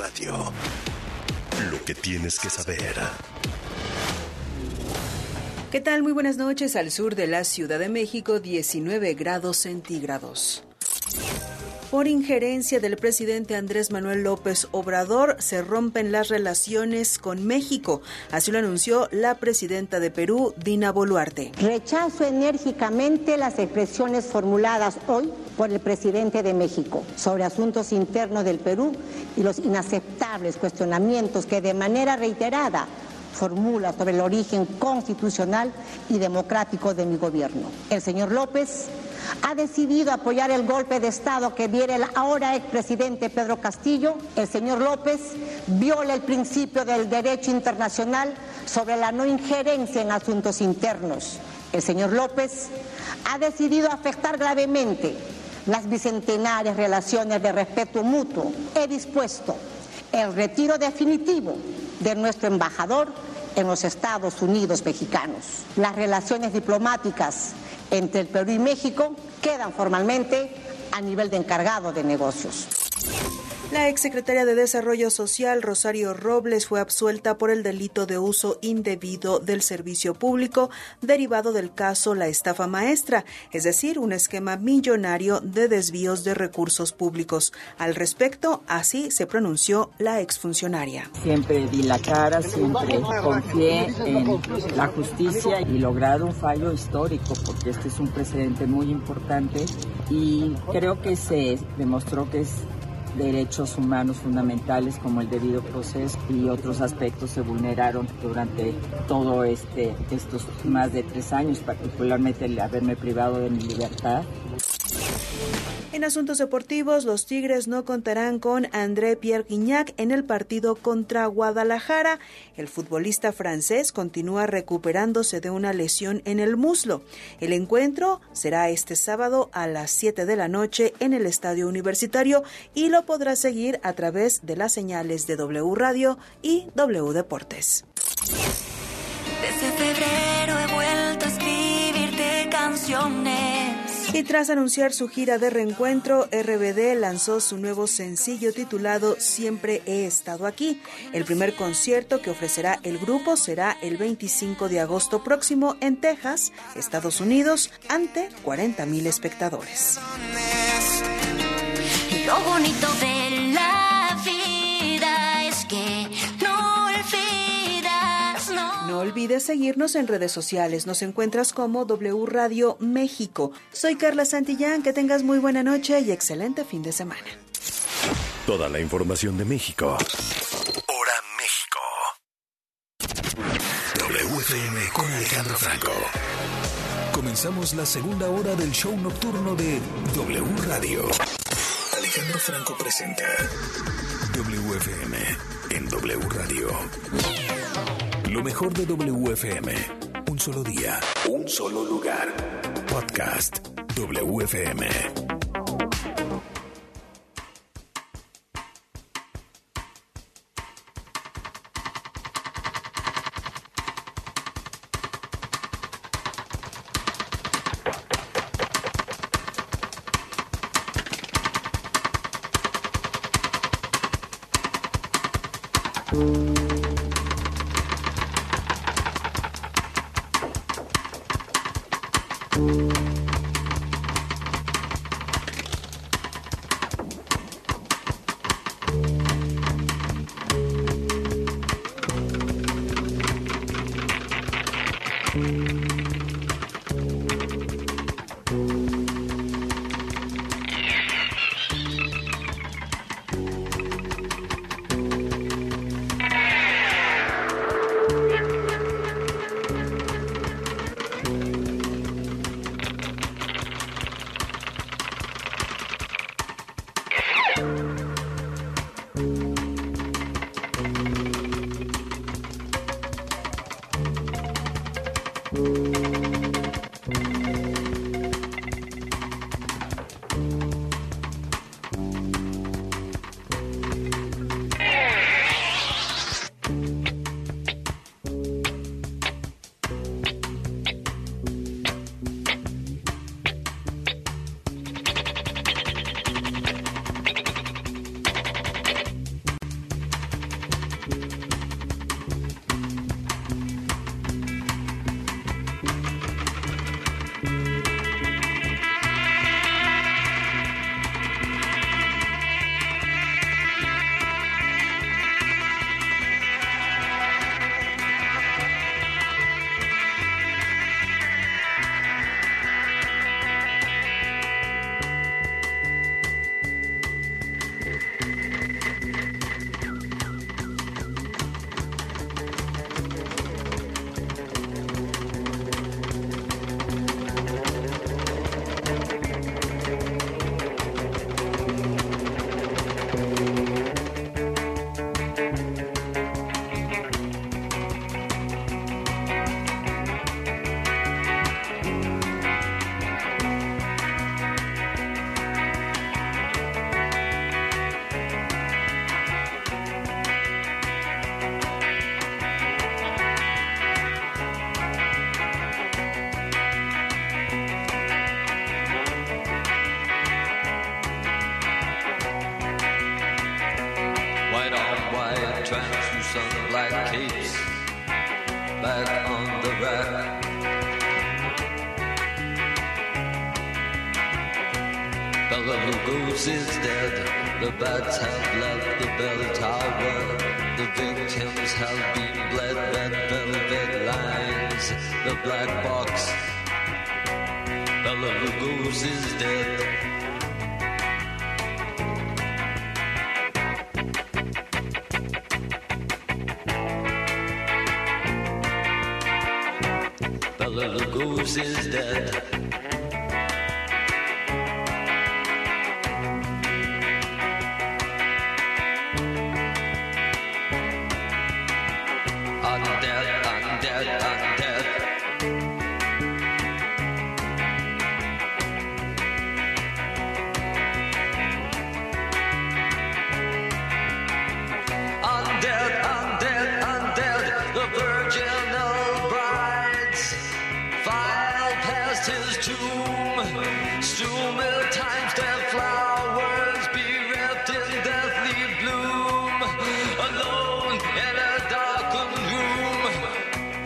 Radio. Lo que tienes que saber. ¿Qué tal? Muy buenas noches. Al sur de la Ciudad de México, 19 grados centígrados. Por injerencia del presidente Andrés Manuel López Obrador, se rompen las relaciones con México. Así lo anunció la presidenta de Perú, Dina Boluarte. Rechazo enérgicamente las expresiones formuladas hoy por el presidente de México sobre asuntos internos del Perú y los inaceptables cuestionamientos que de manera reiterada formula sobre el origen constitucional y democrático de mi gobierno. El señor López ha decidido apoyar el golpe de Estado que diera el ahora expresidente Pedro Castillo, el señor López viola el principio del derecho internacional sobre la no injerencia en asuntos internos. El señor López ha decidido afectar gravemente las bicentenarias relaciones de respeto mutuo. He dispuesto el retiro definitivo de nuestro embajador en los Estados Unidos mexicanos. Las relaciones diplomáticas entre el Perú y México quedan formalmente a nivel de encargado de negocios. La exsecretaria de Desarrollo Social, Rosario Robles, fue absuelta por el delito de uso indebido del servicio público derivado del caso La Estafa Maestra, es decir, un esquema millonario de desvíos de recursos públicos. Al respecto, así se pronunció la exfuncionaria. Siempre di la cara, siempre confié en la justicia y lograr un fallo histórico, porque este es un precedente muy importante y creo que se demostró que es derechos humanos fundamentales como el debido proceso y otros aspectos se vulneraron durante todo este estos más de tres años, particularmente el haberme privado de mi libertad. En asuntos deportivos, los Tigres no contarán con André Pierre Guignac en el partido contra Guadalajara. El futbolista francés continúa recuperándose de una lesión en el muslo. El encuentro será este sábado a las 7 de la noche en el Estadio Universitario y lo podrá seguir a través de las señales de W Radio y W Deportes. Desde febrero he vuelto a escribirte canciones y tras anunciar su gira de reencuentro, RBD lanzó su nuevo sencillo titulado Siempre he estado aquí. El primer concierto que ofrecerá el grupo será el 25 de agosto próximo en Texas, Estados Unidos, ante 40 mil espectadores. Lo bonito de la vida es que no olvides seguirnos en redes sociales. Nos encuentras como W Radio México. Soy Carla Santillán. Que tengas muy buena noche y excelente fin de semana. Toda la información de México. Hora México. WFM con Alejandro Franco. Comenzamos la segunda hora del show nocturno de W Radio. Alejandro Franco presenta WFM en W Radio. Lo mejor de WFM. Un solo día. Un solo lugar. Podcast WFM.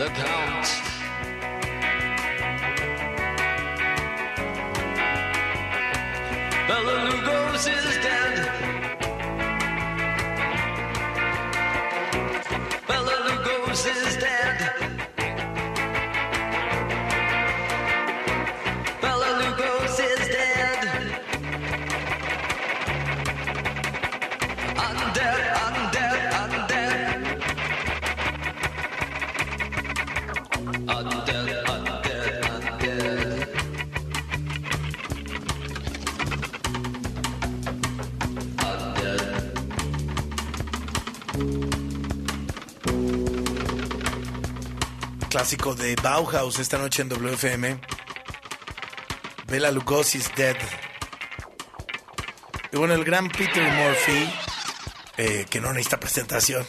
the counts. The Lugos is dead. Clásico de Bauhaus esta noche en WFM. Bela Lugosi's Dead. Y bueno, el gran Peter Murphy, eh, que no necesita presentación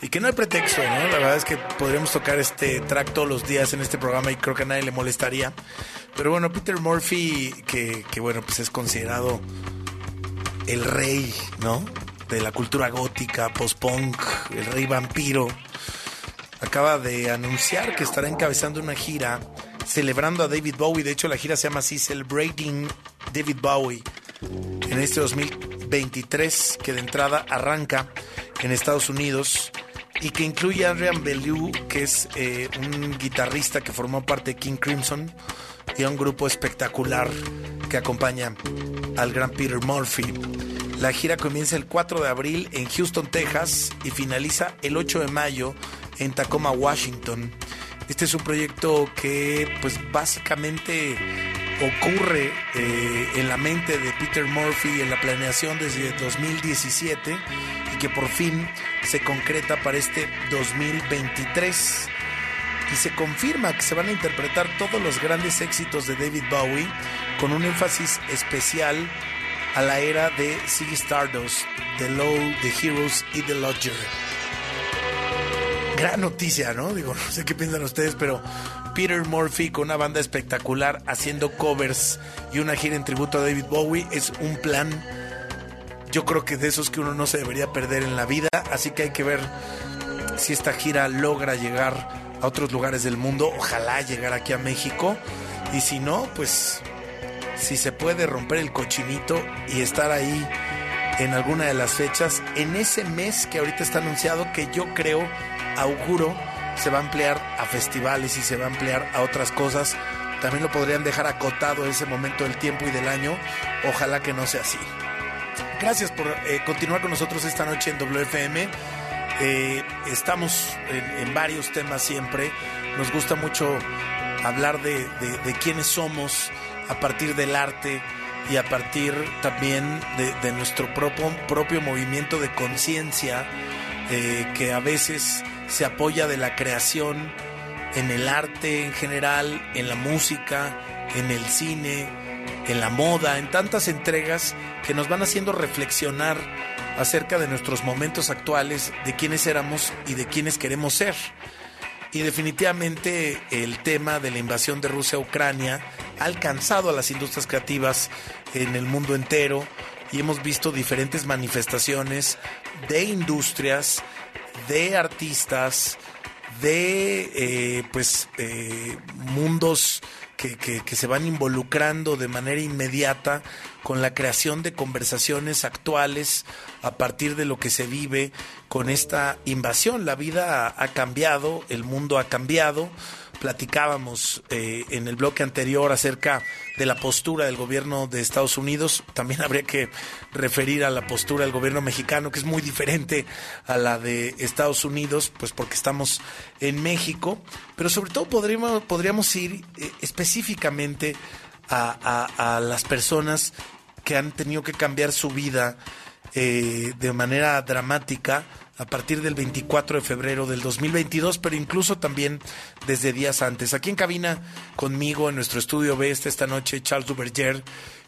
y que no hay pretexto. La verdad es que podríamos tocar este track todos los días en este programa y creo que a nadie le molestaría. Pero bueno, Peter Murphy, que, que bueno, pues es considerado el rey, ¿no? De la cultura gótica, post-punk, el rey vampiro acaba de anunciar que estará encabezando una gira celebrando a David Bowie. De hecho, la gira se llama Celebrating David Bowie, en este 2023, que de entrada arranca en Estados Unidos y que incluye a Adrian Bellew, que es eh, un guitarrista que formó parte de King Crimson, y a un grupo espectacular que acompaña al gran Peter Murphy. La gira comienza el 4 de abril en Houston, Texas y finaliza el 8 de mayo en Tacoma, Washington. Este es un proyecto que pues básicamente ocurre eh, en la mente de Peter Murphy en la planeación desde 2017 y que por fin se concreta para este 2023 y se confirma que se van a interpretar todos los grandes éxitos de David Bowie con un énfasis especial a la era de Ziggy Stardust, The Low, The Heroes y The Lodger gran noticia, ¿no? Digo, no sé qué piensan ustedes, pero Peter Murphy con una banda espectacular haciendo covers y una gira en tributo a David Bowie es un plan, yo creo que de esos que uno no se debería perder en la vida, así que hay que ver si esta gira logra llegar a otros lugares del mundo, ojalá llegar aquí a México, y si no, pues si se puede romper el cochinito y estar ahí en alguna de las fechas, en ese mes que ahorita está anunciado, que yo creo auguro se va a ampliar a festivales y se va a ampliar a otras cosas. También lo podrían dejar acotado ese momento del tiempo y del año. Ojalá que no sea así. Gracias por eh, continuar con nosotros esta noche en WFM. Eh, estamos en, varios temas siempre. Nos gusta mucho hablar de, quiénes somos a partir del arte y a partir también de, nuestro propio, propio movimiento de conciencia eh, que a veces se apoya de la creación en el arte en general, en la música, en el cine, en la moda, en tantas entregas que nos van haciendo reflexionar acerca de nuestros momentos actuales, de quiénes éramos y de quiénes queremos ser. Y definitivamente el tema de la invasión de Rusia a Ucrania ha alcanzado a las industrias creativas en el mundo entero y hemos visto diferentes manifestaciones de industrias, de artistas, de eh, pues eh, mundos que, que, que se van involucrando de manera inmediata con la creación de conversaciones actuales a partir de lo que se vive con esta invasión. La vida ha cambiado, el mundo ha cambiado. Platicábamos eh, en el bloque anterior acerca de la postura del gobierno de Estados Unidos. También habría que referir a la postura del gobierno mexicano, que es muy diferente a la de Estados Unidos, pues porque estamos en México. Pero sobre todo podríamos, podríamos ir eh, específicamente a, a, a las personas que han tenido que cambiar su vida eh, de manera dramática a partir del 24 de febrero del 2022, pero incluso también desde días antes. Aquí en cabina conmigo en nuestro estudio B está esta noche Charles Duverger,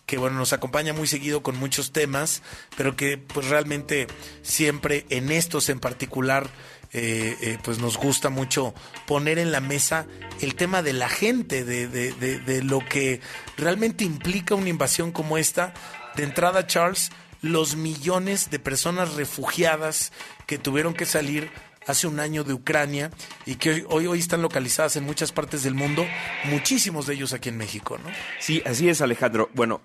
que bueno, nos acompaña muy seguido con muchos temas, pero que pues realmente siempre en estos en particular eh, eh, pues nos gusta mucho poner en la mesa el tema de la gente, de, de, de, de lo que realmente implica una invasión como esta. De entrada, Charles, los millones de personas refugiadas que tuvieron que salir hace un año de Ucrania y que hoy, hoy están localizadas en muchas partes del mundo, muchísimos de ellos aquí en México, ¿no? Sí, así es, Alejandro. Bueno,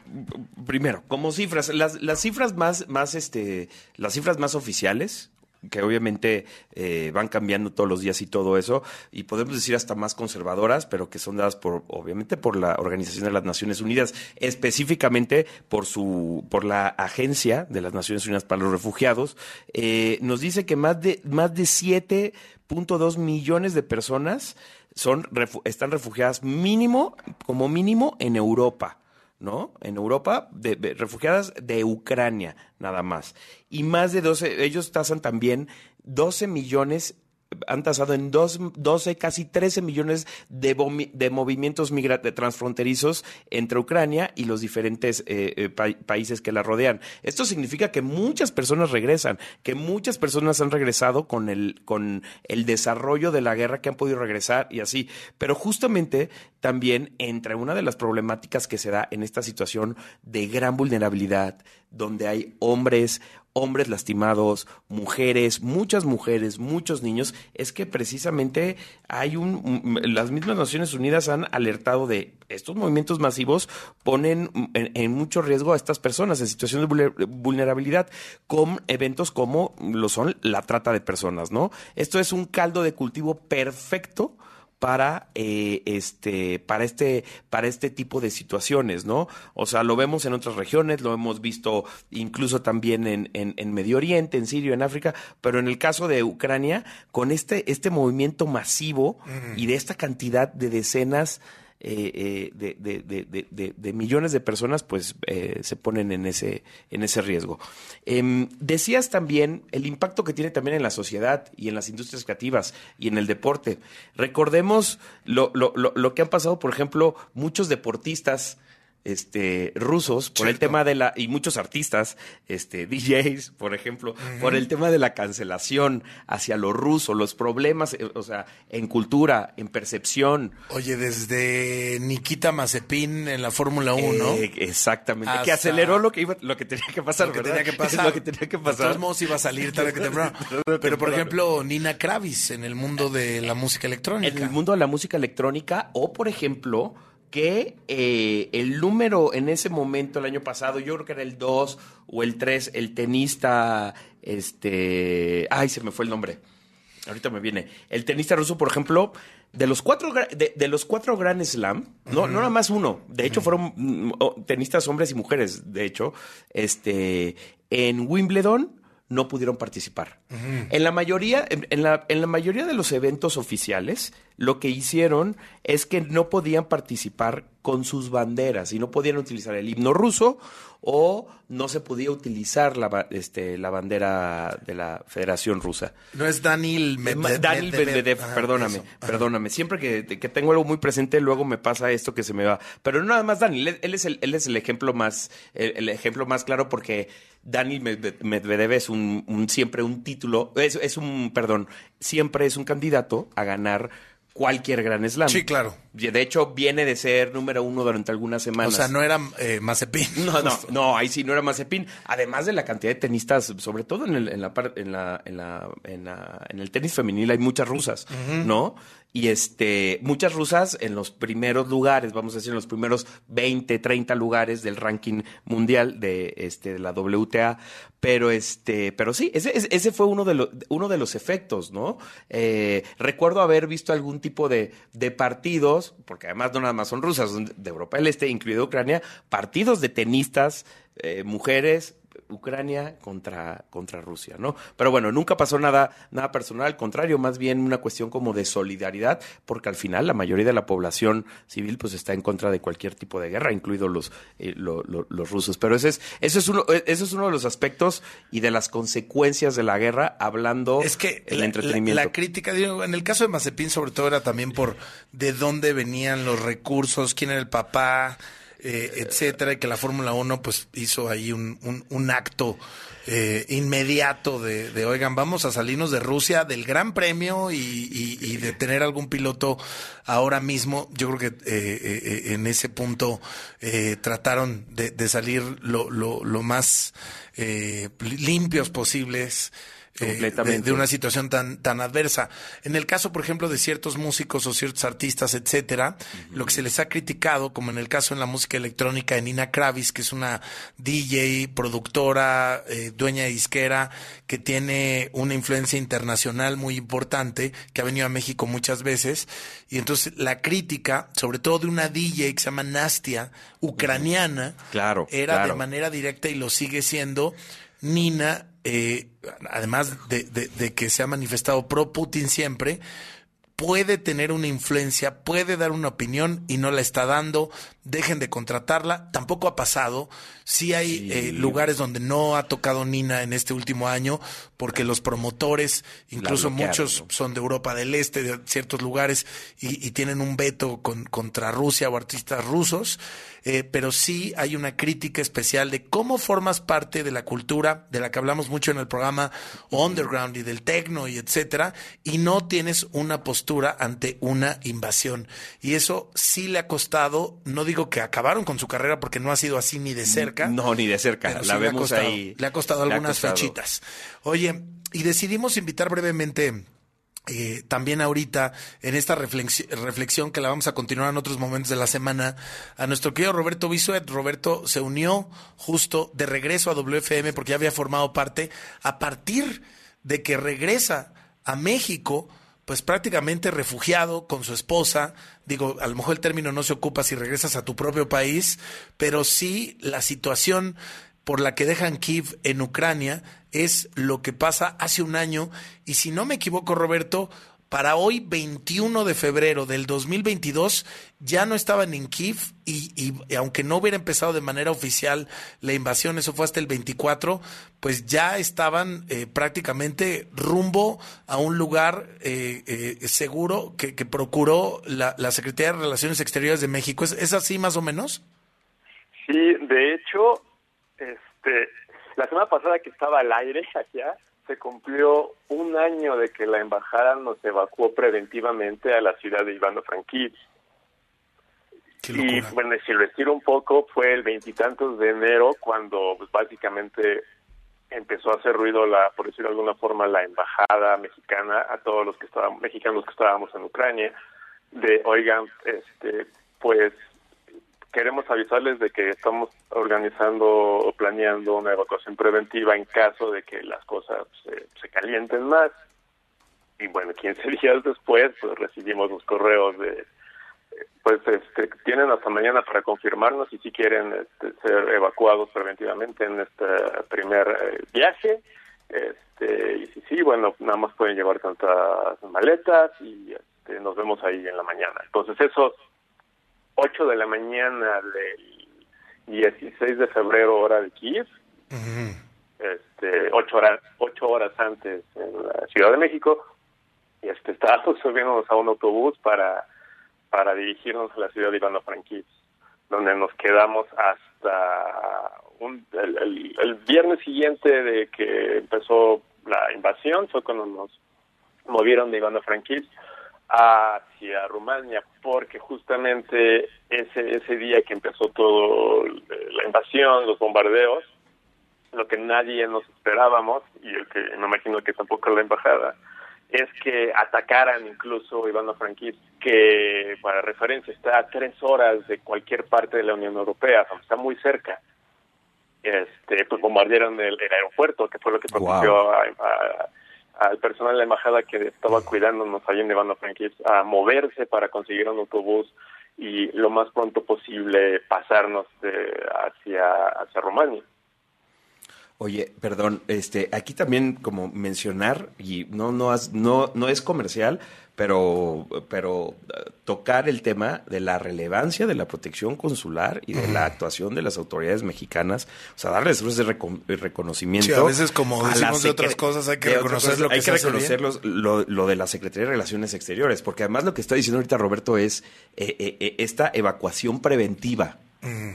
primero, como cifras, las, las cifras más, más, este, las cifras más oficiales, que obviamente eh, van cambiando todos los días y todo eso, y podemos decir hasta más conservadoras, pero que son dadas por, obviamente, por la Organización de las Naciones Unidas, específicamente por su, por la Agencia de las Naciones Unidas para los Refugiados, eh, nos dice que más de, más de 7.2 millones de personas son, están refugiadas mínimo, como mínimo, en Europa. ¿No? En Europa, de, refugiadas de Ucrania, nada más. Y más de 12, ellos tasan también 12 millones han tasado en dos, 12, casi 13 millones de, de movimientos transfronterizos entre Ucrania y los diferentes eh, eh, pa países que la rodean. Esto significa que muchas personas regresan, que muchas personas han regresado con el, con el desarrollo de la guerra que han podido regresar y así. Pero justamente también entre una de las problemáticas que se da en esta situación de gran vulnerabilidad, donde hay hombres, hombres lastimados, mujeres, muchas mujeres, muchos niños, es que precisamente hay un, las mismas Naciones Unidas han alertado de estos movimientos masivos ponen en, en mucho riesgo a estas personas en situación de vulnerabilidad con eventos como lo son la trata de personas, ¿no? Esto es un caldo de cultivo perfecto para eh, este para este para este tipo de situaciones no o sea lo vemos en otras regiones lo hemos visto incluso también en, en, en Medio Oriente en Siria en África pero en el caso de Ucrania con este este movimiento masivo mm. y de esta cantidad de decenas eh, de, de, de, de, millones de personas pues eh, se ponen en ese, en ese riesgo. Eh, decías también el impacto que tiene también en la sociedad y en las industrias creativas y en el deporte. Recordemos lo, lo, lo, lo que han pasado, por ejemplo, muchos deportistas este rusos por Cierto. el tema de la y muchos artistas este DJs por ejemplo uh -huh. por el tema de la cancelación hacia lo ruso los problemas eh, o sea en cultura en percepción. Oye desde Nikita Mazepin en la Fórmula 1 eh, exactamente Hasta que aceleró lo que iba lo que tenía que pasar lo que ¿verdad? tenía que pasar. lo que tenía que pasar. de todos modos iba a salir tarde que temprano. Pero por ejemplo Nina Kravis en el mundo de la música electrónica. En el mundo de la música electrónica o por ejemplo que eh, el número en ese momento, el año pasado, yo creo que era el 2 o el 3, el tenista, este, ay, se me fue el nombre, ahorita me viene, el tenista ruso, por ejemplo, de los cuatro, de, de los cuatro Grand Slam, no, uh -huh. no nada más uno, de hecho uh -huh. fueron mm, tenistas hombres y mujeres, de hecho, este, en Wimbledon, no pudieron participar. Uh -huh. En la mayoría, en, en, la, en la mayoría de los eventos oficiales, lo que hicieron es que no podían participar con sus banderas y no podían utilizar el himno ruso o no se podía utilizar la, este, la bandera de la Federación Rusa. No es Daniel Medvedev. Daniel Medvedev, Ajá, perdóname, eso. perdóname. Siempre que, que, tengo algo muy presente, luego me pasa esto que se me va. Pero no nada más Daniel, él es el, él es el ejemplo más, el, el ejemplo más claro porque Daniel Medvedev es un, un siempre un título, es, es un, perdón, siempre es un candidato a ganar cualquier gran slam. Sí, claro. De hecho, viene de ser número uno durante algunas O semanas. sea, no era eh, Mazepin. No, no, no, ahí sí no era Mazepin. Además de la cantidad de tenistas, sobre todo en el, en la, en la, en la, en la- en el tenis femenil hay muchas rusas, ¿no? Y este, muchas rusas en los primeros lugares, vamos a decir, en los primeros 20, 30 lugares del ranking mundial de, este, de la WTA. Pero este, pero sí, ese, ese- fue uno de, los uno de los efectos, ¿no? Eh, recuerdo haber visto algún tipo de, de partidos, porque además no nada más son rusas, son de Europa del Este, incluido Ucrania, partidos de tenistas, eh, mujeres, Ucrania contra, contra Rusia, ¿no? Pero bueno, nunca pasó nada, nada personal, al contrario, más bien una cuestión como de solidaridad, porque al final la mayoría de la población civil pues está en contra de cualquier tipo de guerra, incluidos los, eh, lo- lo- los rusos. Pero ese es, eso es uno, eh, eso es uno de los aspectos y de las consecuencias de la guerra, hablando Es que el la, entretenimiento. la- la crítica, digo, en el caso de Mazepin, sobre todo era también por de dónde venían los recursos, quién era el papá, eh, etcétera, y que la Fórmula 1 pues hizo ahí un, un- un acto eh, inmediato de, oigan, vamos a salirnos de Rusia del Gran Premio y, de tener algún piloto ahora mismo. Yo creo que eh, eh, en ese punto eh, trataron de, de salir lo, lo, lo más eh, limpios posibles. Eh, Completamente. de, de una situación tan, tan adversa. En el caso, por ejemplo, de ciertos músicos o ciertos artistas, etcétera, lo que se les ha criticado, como en el caso en la música electrónica de Nina Kravis, que es una DJ, productora, eh, dueña de disquera, que tiene una influencia internacional muy importante, que ha venido a México muchas veces. Y entonces la crítica, sobre todo de una DJ que se llama Nastia, ucraniana, Claro, era de manera directa y lo sigue siendo. Nina, eh, además de, de- de que se ha manifestado pro Putin siempre, puede tener una influencia, puede dar una opinión y no la está dando. Dejen de contratarla. Tampoco ha pasado. Sí hay eh, lugares donde no ha tocado Nina en este último año porque los promotores, incluso muchos son de Europa del Este, de ciertos lugares, y, y tienen un veto con- contra Rusia o artistas rusos, eh, pero sí hay una crítica especial de cómo formas parte de la cultura, de la que hablamos mucho en el programa Underground y del techno y etcétera, y no tienes una postura ante una invasión. Y eso sí le ha costado, no digo que acabaron con su carrera porque no ha sido así ni de cerca. No, ni de cerca. Sí la le ha vemos costado- ahí. Le ha costado Le ha algunas costado. fechitas. Oye, y decidimos invitar brevemente eh, también ahorita en esta reflexi- reflexión que la vamos a continuar en otros momentos de la semana a nuestro querido Roberto Bisuet. Roberto se unió justo de regreso a WFM porque ya había formado parte a partir de que regresa a México pues prácticamente refugiado con su esposa. Digo, a lo mejor el término no se ocupa si regresas a tu propio país, pero sí la situación por la que dejan Kiev en Ucrania es lo que pasa hace un año. Y si no me equivoco, Roberto, para hoy, 21 de febrero del 2022, ya no estaban en Kiev y, y- aunque no hubiera empezado de manera oficial la invasión, eso fue hasta el 24, pues ya estaban eh, prácticamente rumbo a un lugar eh, eh, seguro que, que procuró la, la Secretaría de Relaciones Exteriores de México. ¿Es, ¿Es así más o menos? Sí, de hecho, este, la semana pasada que estaba al aire allá, se cumplió un año de que la embajada nos evacuó preventivamente a la ciudad de Ivano-Frankivsk. Qué Y bueno, si lo estiro un poco, fue el veintitantos de enero cuando pues, básicamente empezó a hacer ruido, la, por decirlo de alguna forma, la embajada mexicana a todos los que estábamos, mexicanos que estábamos en Ucrania, de, oigan, este, pues queremos avisarles de que estamos organizando o planeando una evacuación preventiva en caso de que las cosas se, calienten más. Y bueno, 15 días después, pues recibimos los correos de, pues este, tienen hasta mañana para confirmarnos y si quieren este, ser evacuados preventivamente en este primer eh, viaje. Este, y si sí, bueno, nada más pueden llevar tantas maletas y este, nos vemos ahí en la mañana. Entonces, esos 8 de la mañana del 16 de febrero, hora de Kiev, este, ocho horas, ocho horas antes en la Ciudad de México, y este, estábamos subiéndonos a un autobús para, para dirigirnos a la ciudad de Ivano-Frankivsk, donde nos quedamos hasta un, el, el- el viernes siguiente de que empezó la invasión, fue cuando nos movieron de Ivano-Frankivsk hacia Rumania, porque justamente ese, ese día que empezó todo eh, la invasión, los bombardeos, lo que nadie nos esperábamos, y el que me imagino que tampoco la embajada, es que atacaran incluso Ivano Frankivsk, que para referencia está a tres horas de cualquier parte de la Unión Europea, está muy cerca. Este, pues bombardearon el, el aeropuerto, que fue lo que propició a- a- al personal de la embajada que estaba cuidándonos ahí en Ivano Frankivsk a moverse para conseguir un autobús y lo más pronto posible pasarnos de- hacia, hacia Rumania. Oye, perdón, este, aquí también como mencionar y no no has- no no es comercial, pero pero eh, tocar el tema de la relevancia de la protección consular y de la actuación de las autoridades mexicanas, o sea, darles ese recon- reconocimiento. Sí, a veces, como decimos de otras cosas, hay que reconocer cosas, lo que hay se que hace reconocer lo, lo de la Secretaría de Relaciones Exteriores, porque además lo que está diciendo ahorita Roberto es eh, eh, eh, esta evacuación preventiva,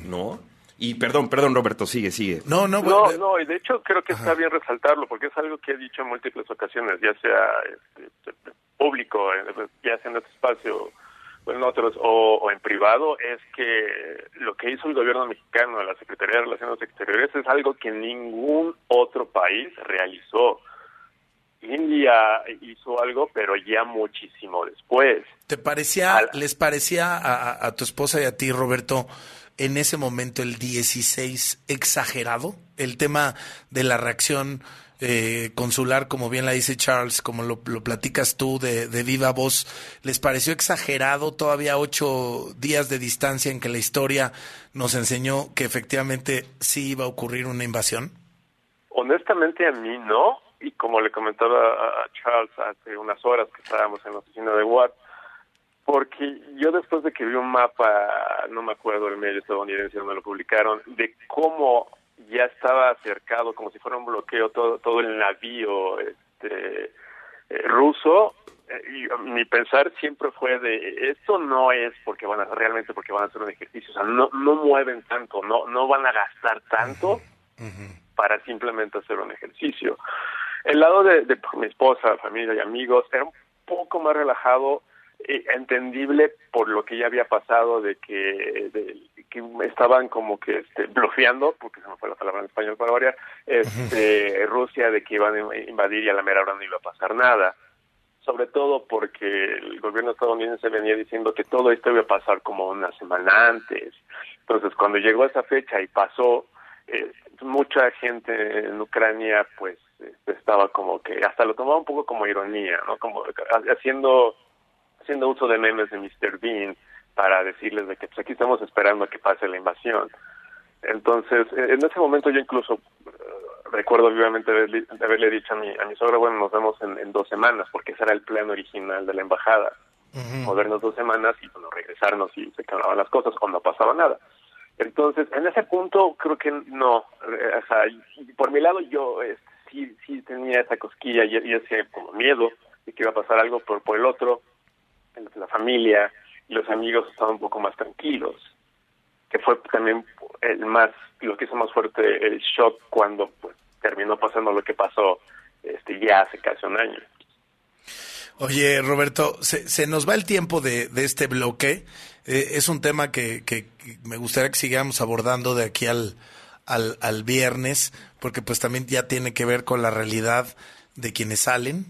¿no? Y perdón, perdón, Roberto, sigue, sigue. No, no, No, no, y de hecho creo que está bien resaltarlo, porque es algo que he dicho en múltiples ocasiones, ya sea este, público, ya sea en este espacio o en otros, o, o en privado, es que lo que hizo el gobierno mexicano, la Secretaría de Relaciones Exteriores, es algo que ningún otro país realizó. India hizo algo, pero ya muchísimo después. ¿Te parecía, les parecía a, a- a tu esposa y a ti, Roberto, en ese momento el 16 exagerado? El tema de la reacción eh, consular, como bien la dice Charles, como lo, platicas tú de, de viva voz, ¿les pareció exagerado todavía ocho días de distancia en que la historia nos enseñó que efectivamente sí iba a ocurrir una invasión? Honestamente a mí no, y como le comentaba a Charles hace unas horas que estábamos en la oficina de Watt, porque yo después de que vi un mapa, no me acuerdo el medio estadounidense donde lo publicaron, de cómo ya estaba cercado, como si fuera un bloqueo, todo, todo el navío este, eh, ruso, eh, y mi pensar siempre fue de esto no es porque van a realmente porque van a hacer un ejercicio, o sea, no, no mueven tanto, no, no van a gastar tanto para simplemente hacer un ejercicio. El lado de, de mi esposa, familia y amigos era un poco más relajado, entendible por lo que ya había pasado de que, de- que estaban como que este, bloqueando, porque se me fue la palabra en español para variar, este, Rusia de que iban a invadir y a la mera hora no iba a pasar nada. Sobre todo porque el gobierno estadounidense venía diciendo que todo esto iba a pasar como una semana antes. Entonces, cuando llegó esa fecha y pasó, eh, mucha gente en Ucrania pues este, estaba como que hasta lo tomaba un poco como ironía, ¿no? Como haciendo haciendo uso de memes de Mr. Bean para decirles de que pues, aquí estamos esperando a que pase la invasión. Entonces, eh, en ese momento yo incluso eh, recuerdo vivamente haberle, haberle dicho a mi, a mi sogra, bueno, nos vemos en, en dos semanas, porque ese era el plan original de la embajada. Movernos dos semanas y bueno, regresarnos y se acababan las cosas o no pasaba nada. Entonces, en ese punto creo que no, eh, o sea, por mi lado yo eh, sí, sí tenía esa cosquilla y, y ese como miedo de que iba a pasar algo, pero por el otro, la familia y los amigos estaban un poco más tranquilos, que fue también el más, lo que hizo más fuerte el shock cuando pues, terminó pasando lo que pasó este ya hace casi un año. Oye, Roberto, se, nos va el tiempo de, este bloque. Eh, es un tema que, que- que me gustaría que sigamos abordando de aquí al, al, al viernes, porque pues también ya tiene que ver con la realidad de quienes salen,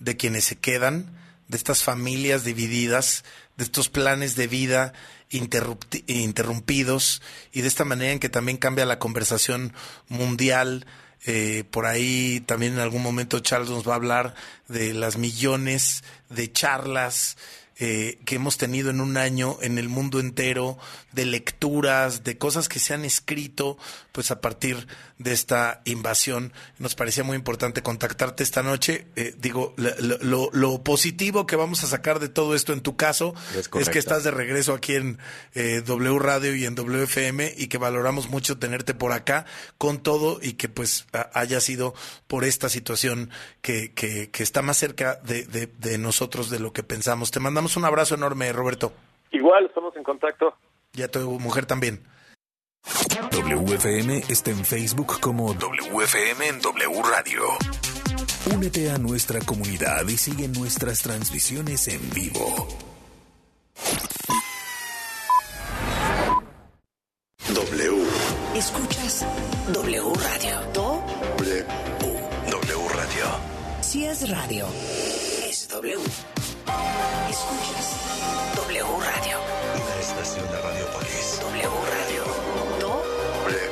de quienes se quedan, de estas familias divididas, de estos planes de vida interrumpidos y de esta manera en que también cambia la conversación mundial. Eh, por ahí también en algún momento Charles nos va a hablar de las millones de charlas eh, que hemos tenido en un año en el mundo entero, de lecturas, de cosas que se han escrito, pues a partir de esta invasión. Nos parecía muy importante contactarte esta noche. Eh, digo, lo, lo- lo positivo que vamos a sacar de todo esto en tu caso Es que estás de regreso aquí en eh, W Radio y en WFM y que valoramos mucho tenerte por acá con todo y que pues a- haya sido por esta situación que, que, que está más cerca de, de- de nosotros de lo que pensamos. Te mandamos un abrazo enorme, Roberto. Igual estamos en contacto. Y a tu mujer también. WFM está en Facebook como WFM en W Radio. Únete a nuestra comunidad y sigue nuestras transmisiones en vivo. W. Escuchas W Radio. Do. W. W Radio. Si es radio, es W. Escuchas W Radio. Una estación de Radiopolis. W Radio. Do. W.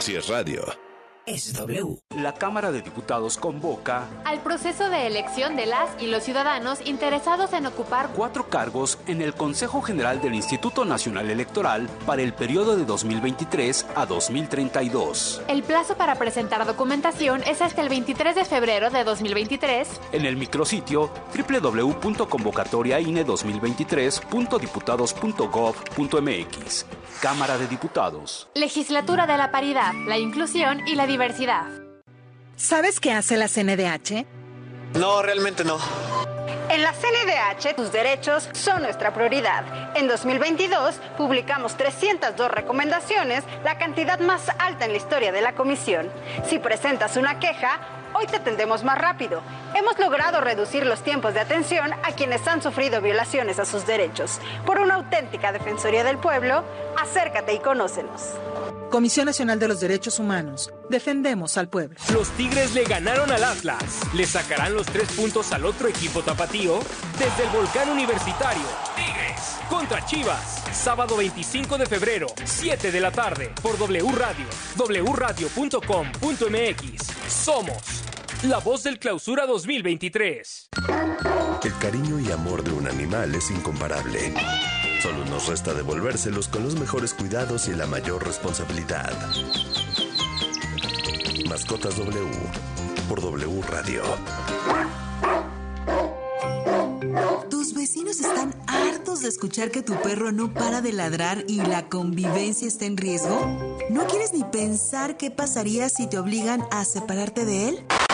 Si es radio. Es W. La Cámara de Diputados convoca al proceso de elección de las y los ciudadanos interesados en ocupar cuatro cargos en el Consejo General del Instituto Nacional Electoral para el periodo de 2023 a 2032. El plazo para presentar documentación es hasta el 23 de febrero de 2023 en el micrositio www.convocatoriaine2023.diputados.gov.mx. Cámara de Diputados. Legislatura de la Paridad, la Inclusión y la Diversidad. ¿Sabes qué hace la CNDH? No, realmente no. En la CNDH, tus derechos son nuestra prioridad. En 2022, publicamos 302 recomendaciones, la cantidad más alta en la historia de la Comisión. Si presentas una queja, hoy te atendemos más rápido. Hemos logrado reducir los tiempos de atención a quienes han sufrido violaciones a sus derechos. Por una auténtica Defensoría del Pueblo, acércate y conócenos. Comisión Nacional de los Derechos Humanos. Defendemos al pueblo. Los Tigres le ganaron al Atlas. Le sacarán los tres puntos al otro equipo tapatío desde el Volcán Universitario. Tigres contra Chivas. Sábado 25 de febrero, 7 de la tarde, por W Radio, wradio.com.mx. Somos la voz del clausura 2023. El cariño y amor de un animal es incomparable. Solo nos resta devolvérselos con los mejores cuidados y la mayor responsabilidad. Mascotas W por W Radio. Están hartos de escuchar que tu perro no para de ladrar y la convivencia está en riesgo. ¿No quieres ni pensar qué pasaría si te obligan a separarte de él?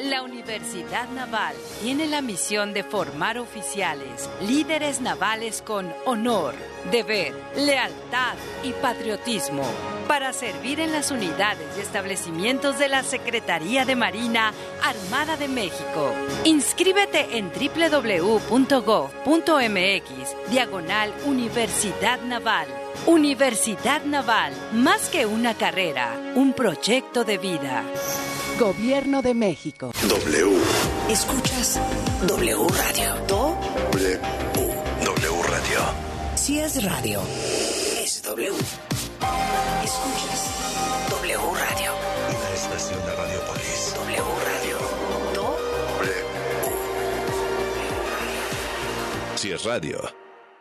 La Universidad Naval tiene la misión de formar oficiales, líderes navales con honor, deber, lealtad y patriotismo para servir en las unidades y establecimientos de la Secretaría de Marina Armada de México. Inscríbete en www.gov.mx, diagonal Universidad Naval. Universidad Naval, más que una carrera, un proyecto de vida. Gobierno de México. W. Escuchas W Radio. Do. W. W Radio. Si es radio, es W. Escuchas W Radio. Una estación de Radiopolis. W Radio. Do. W. Si es radio,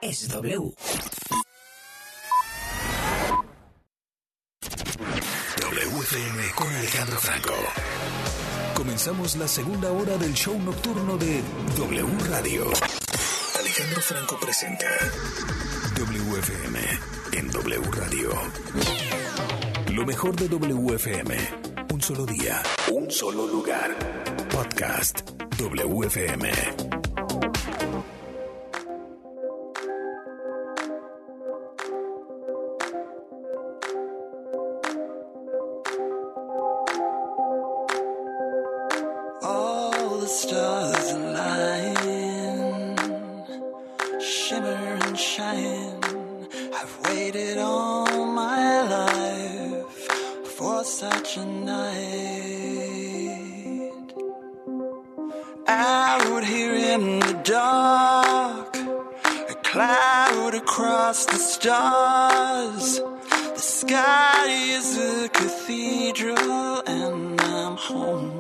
Es W. WFM con Alejandro Franco. Comenzamos la segunda hora del show nocturno de W Radio. Alejandro Franco presenta WFM en W Radio. Lo mejor de WFM. Un solo día, un solo lugar. Podcast WFM. Out here in the dark, a cloud across the stars. The sky is a cathedral, and I'm home.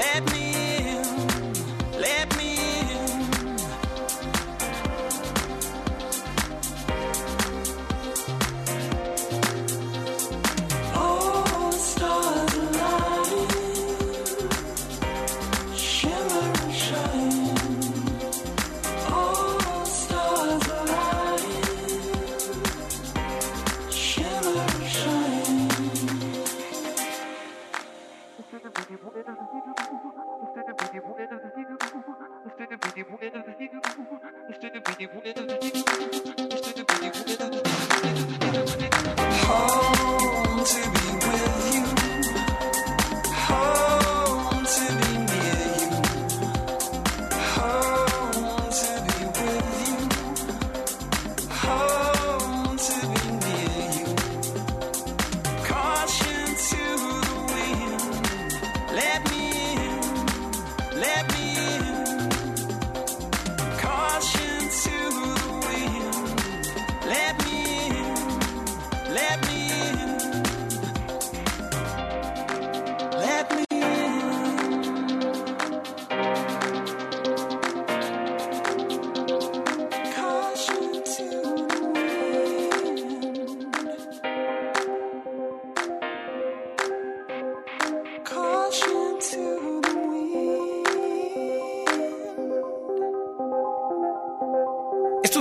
Let me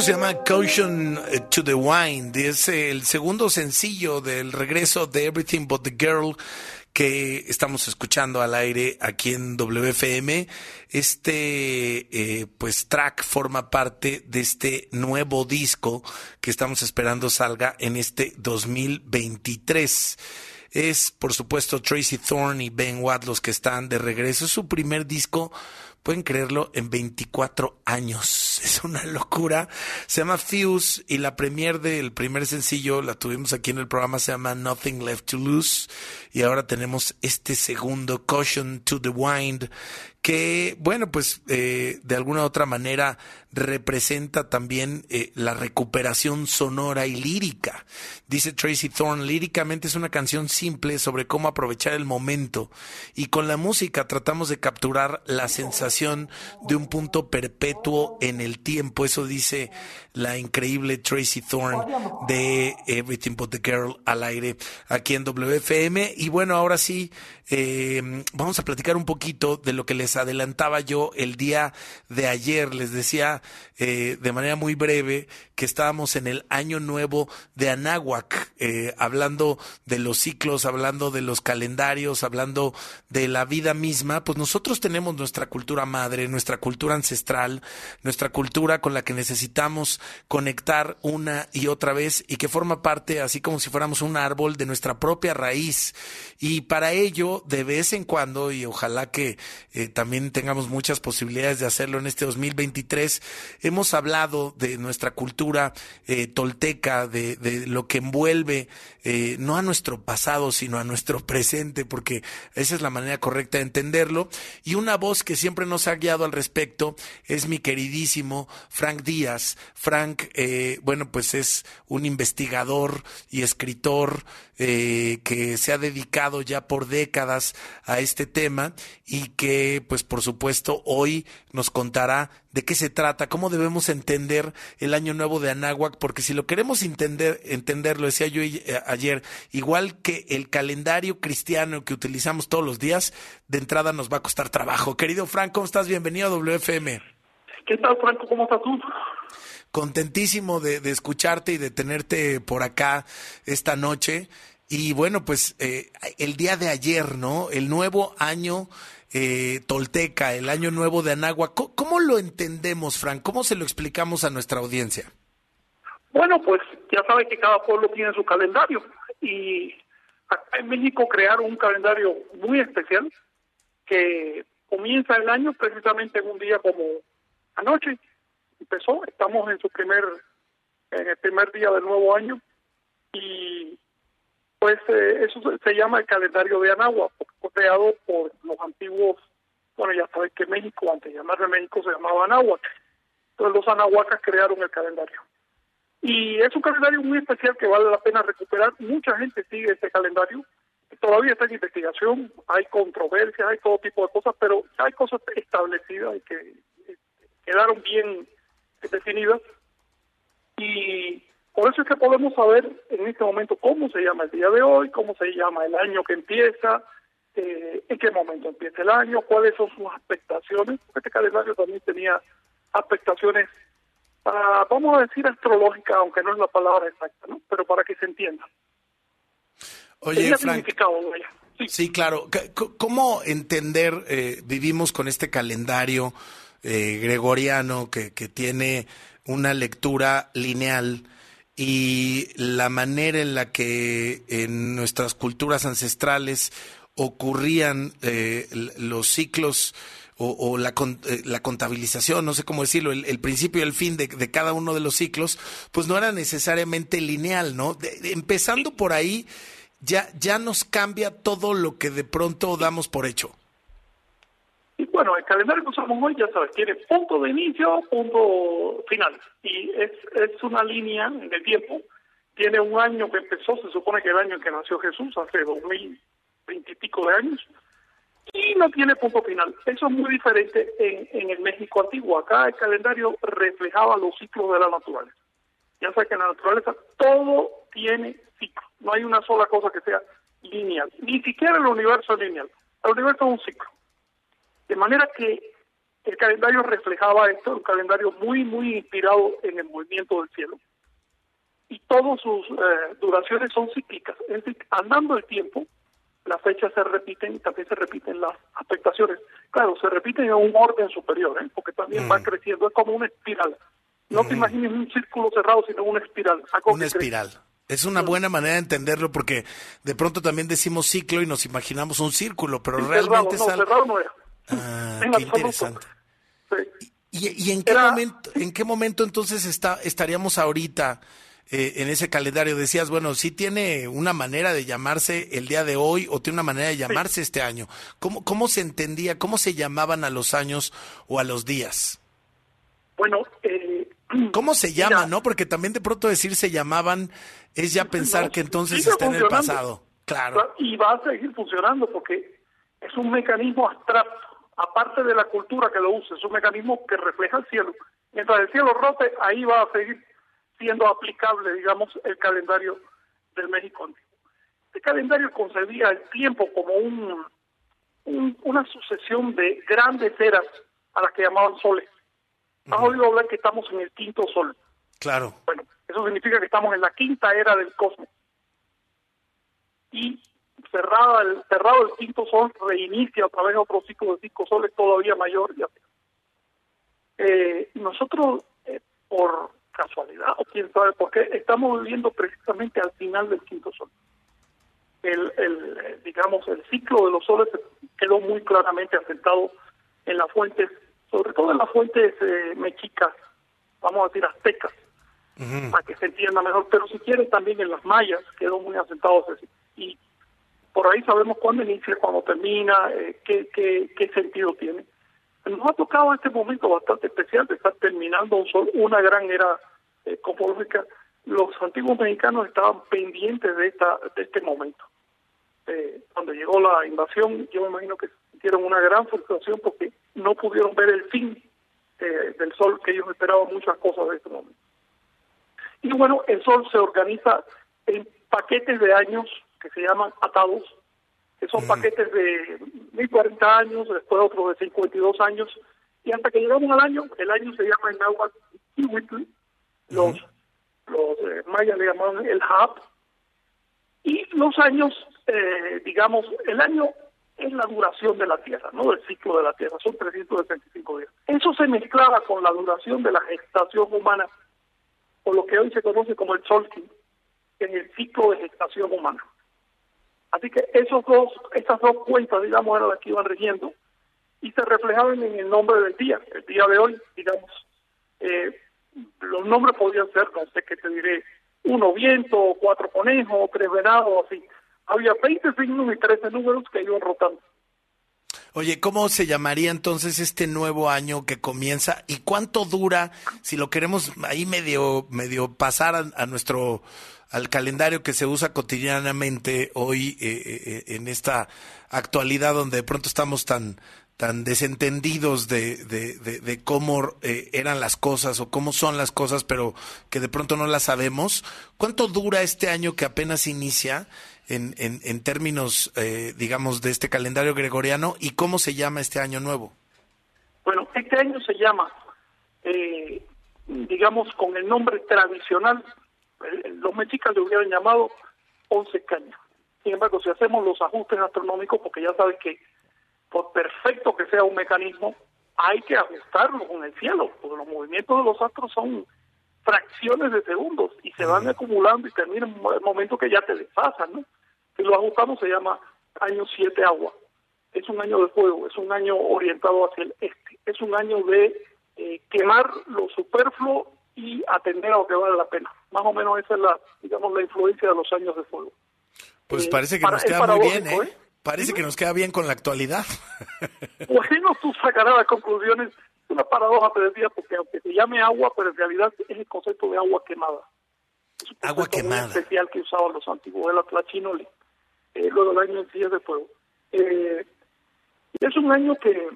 se llama Caution eh, to the Wind. Es el segundo sencillo del regreso de Everything But the Girl que estamos escuchando al aire aquí en WFM. Este eh, pues track forma parte de este nuevo disco que estamos esperando salga en este 2023. Es, por supuesto, Tracy Thorne y Ben Watt los que están de regreso. Es su primer disco pueden creerlo, en 24 años. Es una locura. Se llama Fuse y la premier del primer sencillo la tuvimos aquí en el programa, se llama Nothing Left to Lose. Y ahora tenemos este segundo, Caution to the Wind, que, bueno, pues eh, de alguna u otra manera representa también eh, la recuperación sonora y lírica. Dice Tracy Thorne, líricamente es una canción simple sobre cómo aprovechar el momento y con la música tratamos de capturar la sensación de un punto perpetuo en el tiempo. Eso dice la increíble Tracy Thorne de Everything But the Girl al aire aquí en WFM. Y bueno, ahora sí, eh, vamos a platicar un poquito de lo que les adelantaba yo el día de ayer. Les decía eh, de manera muy breve que estábamos en el año nuevo de Anáhuac, eh, hablando de los ciclos, hablando de los calendarios, hablando de la vida misma. Pues nosotros tenemos nuestra cultura madre, nuestra cultura ancestral, nuestra cultura con la que necesitamos conectar una y otra vez y que forma parte, así como si fuéramos un árbol, de nuestra propia raíz. Y para ello, de vez en cuando, y ojalá que eh, también tengamos muchas posibilidades de hacerlo en este 2023, hemos hablado de nuestra cultura eh, tolteca, de, de, lo que envuelve eh, no a nuestro pasado, sino a nuestro presente, porque esa es la manera correcta de entenderlo. Y una voz que siempre nos ha guiado al respecto es mi queridísimo Frank Díaz. Frank, eh, bueno, pues es un investigador y escritor eh, que se ha dedicado ya por décadas a este tema y que, pues por supuesto, hoy nos contará de qué se trata, cómo debemos entender el Año Nuevo de Anáhuac, porque si lo queremos entender, entender, lo decía yo eh, ayer, igual que el calendario cristiano que utilizamos todos los días, de entrada nos va a costar trabajo. Querido Frank, ¿cómo estás? Bienvenido a WFM. ¿Qué tal, Franco? ¿Cómo estás tú? Contentísimo de, de escucharte y de tenerte por acá esta noche. Y bueno, pues eh, el día de ayer, ¿no? El nuevo año eh, tolteca, el año nuevo de Anáhuac. ¿Cómo, ¿Cómo, lo entendemos, Frank? ¿Cómo se lo explicamos a nuestra audiencia? Bueno, pues ya sabes que cada pueblo tiene su calendario y acá en México crearon un calendario muy especial que comienza el año precisamente en un día como anoche. Empezó, estamos en su primer, en el primer día del nuevo año y pues eh, eso se llama el calendario de Anáhuac, creado por los antiguos, bueno, ya sabes que México, antes de llamarse México, se llamaba Anáhuac. Entonces los anahuacas crearon el calendario. Y es un calendario muy especial que vale la pena recuperar. Mucha gente sigue este calendario. Todavía está en investigación, hay controversias, hay todo tipo de cosas, pero hay cosas establecidas y que quedaron bien definidas. Y por eso es que podemos saber en este momento cómo se llama el día de hoy, cómo se llama el año que empieza, eh, en qué momento empieza el año, cuáles son sus expectaciones. Este calendario también tenía expectaciones, para, vamos a decir astrológicas, aunque no es la palabra exacta, ¿no? pero para que se entienda. Oye, tenía Frank, significado, vaya. Sí. sí, claro. ¿Cómo entender, eh, vivimos con este calendario eh, gregoriano que, que tiene una lectura lineal? y la manera en la que en nuestras culturas ancestrales ocurrían eh, los ciclos o, la, eh, la, contabilización, no sé cómo decirlo, el, el principio y el fin de, de, cada uno de los ciclos, pues no era necesariamente lineal, ¿no? Empezando por ahí, ya, ya nos cambia todo lo que de pronto damos por hecho. Y bueno, el calendario que usamos hoy, ya sabes, tiene punto de inicio, punto final. Y es, es una línea el tiempo. Tiene un año que empezó, se supone que el año en que nació Jesús, hace dos mil veintipico de años. Y no tiene punto final. Eso es muy diferente en, en el México antiguo. Acá el calendario reflejaba los ciclos de la naturaleza. Ya sabes que en la naturaleza todo tiene ciclo. No hay una sola cosa que sea lineal. Ni siquiera el universo es lineal. El universo es un ciclo. De manera que el calendario reflejaba esto, un calendario muy, muy inspirado en el movimiento del cielo. Y todas sus eh, duraciones son cíclicas. Es decir, andando el tiempo, las fechas se repiten y también se repiten las afectaciones. Claro, se repiten en un orden superior, ¿eh? porque también mm. van creciendo. Es como una espiral. No mm. te imagines un círculo cerrado, sino una espiral. Una espiral. Crece. Es una buena manera de entenderlo porque de pronto también decimos ciclo y nos imaginamos un círculo, pero realmente cerrado, es no, algo... cerrado no era. Ah, En qué absoluto. interesante. Sí. ¿Y, y en, qué momento, en qué momento entonces está, estaríamos ahorita eh, en ese calendario? Decías, bueno, sí tiene una manera de llamarse el día de hoy o tiene una manera de llamarse este año. ¿Cómo, ¿Cómo se entendía, cómo se llamaban a los años o a los días? Bueno, eh, ¿Cómo se llama, no? Porque también de pronto decir se llamaban es ya pensar que entonces está en el pasado. Claro. Y va a seguir funcionando porque es un mecanismo abstracto, aparte de la cultura que lo usa, es un mecanismo que refleja el cielo. Mientras el cielo rote, ahí va a seguir siendo aplicable, digamos, el calendario del México antiguo. Este calendario concebía el tiempo como un, un- una sucesión de grandes eras a las que llamaban soles. Has oído hablar que estamos en el quinto sol. Claro. Bueno, eso significa que estamos en la quinta era del cosmos. Y cerrada el, cerrado el quinto sol, reinicia otra vez otro ciclo de cinco soles todavía mayor. y así. Eh, nosotros, eh, por casualidad, o quién sabe por qué, estamos viviendo precisamente al final del quinto sol. El, el, eh, digamos, el ciclo de los soles quedó muy claramente asentado en las fuentes, sobre todo en las fuentes eh, mexicas, vamos a decir aztecas, para que se entienda mejor, pero si quieren también en las mayas quedó muy asentado ese ciclo. y por ahí sabemos cuándo inicia, cuándo termina, eh, qué, qué, qué sentido tiene. Nos ha tocado este momento bastante especial de estar terminando un sol, una gran era eh, cosmológica. Los antiguos mexicanos estaban pendientes de esta de este momento. Eh, cuando llegó la invasión, yo me imagino que sintieron una gran frustración porque no pudieron ver el fin eh, del sol, que ellos esperaban muchas cosas de este momento. Y bueno, el sol se organiza en paquetes de años que se llaman atados, que son paquetes de 1040 años, después otros de 52 años, y hasta que llegamos al año, el año se llama en Ihuitl, los, los eh, mayas le llamaban el Hab, y los años, eh, digamos, el año es la duración de la Tierra, no del ciclo de la Tierra, son 365 días. Eso se mezclaba con la duración de la gestación humana, o lo que hoy se conoce como el solstice, en el ciclo de gestación humana. Así que esos dos, esas dos cuentas, digamos, eran las que iban rigiendo y se reflejaban en el nombre del día, el día de hoy, digamos. Eh, los nombres podían ser, no sé qué te diré, uno viento, cuatro conejos, tres venados, así. Había 20 signos y 13 números que iban rotando. Oye, ¿cómo se llamaría entonces este nuevo año que comienza y cuánto dura si lo queremos ahí medio medio pasar a, a nuestro al calendario que se usa cotidianamente hoy eh, eh, en esta actualidad donde de pronto estamos tan tan desentendidos de, cómo eh, eran las cosas o cómo son las cosas, pero que de pronto no las sabemos. ¿Cuánto dura este año que apenas inicia en, en, en términos, eh, digamos, de este calendario gregoriano y cómo se llama este año nuevo? Bueno, este año se llama, eh, digamos, con el nombre tradicional, eh, los mexicas le hubieran llamado once cañas. Sin embargo, si hacemos los ajustes astronómicos, porque ya sabes que por perfecto que sea un mecanismo, hay que ajustarlo con el cielo, porque los movimientos de los astros son fracciones de segundos y se van acumulando y termina en un momento que ya te desfasan, ¿no? Si lo ajustamos se llama año 7 agua. Es un año de fuego, es un año orientado hacia el este, es un año de eh, quemar lo superfluo y atender a lo que vale la pena. Más o menos esa es la, digamos, la influencia de los años de fuego. Pues Eh, parece que para- nos es queda muy bien, paradójico, ¿eh? Parece que nos queda bien con la actualidad. Bueno, tú sacarás las conclusiones. Es una paradoja, te decía, porque aunque se llame agua, pero en realidad es el concepto de agua quemada. Agua concepto muy quemada. especial que usaban los antiguos, el atlachinoli, eh, luego el año es de fuego. Eh, es un año que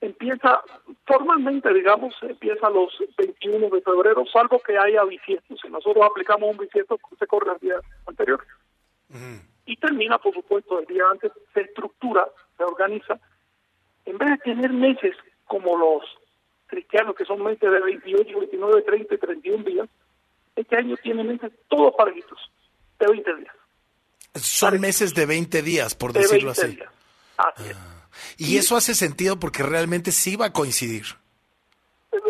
empieza, formalmente, digamos, empieza los 21 de febrero, salvo que haya bisiesto. Si nosotros aplicamos un bisiesto, se corre el día anterior. Y termina, por supuesto, el día antes, se estructura, se organiza. En vez de tener meses como los cristianos, que son meses de 28, 29, 30 y 31 días, este año tiene meses todos parejitos, de 20 días. Son meses de 20 días, por De decirlo 20 así. días. Así es. Y eso hace sentido porque realmente sí va a coincidir.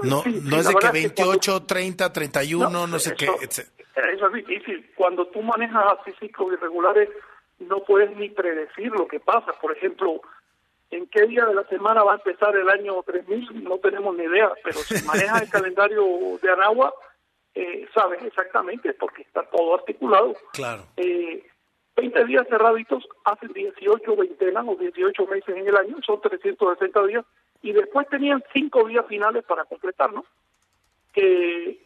No, no es de que verdad es que 28, 30, 31, no, No, sé qué. etc. Eso es difícil. Cuando tú manejas así ciclos irregulares, no puedes ni predecir lo que pasa. Por ejemplo, en qué día de la semana va a empezar el año 3000, no tenemos ni idea, pero si manejas el calendario de Anagua, eh, sabes exactamente porque está todo articulado. Claro. Eh, 20 días cerraditos hacen 18 veintenas o 18 meses en el año, son 360 días, y después tenían cinco días finales para completar, ¿no? Que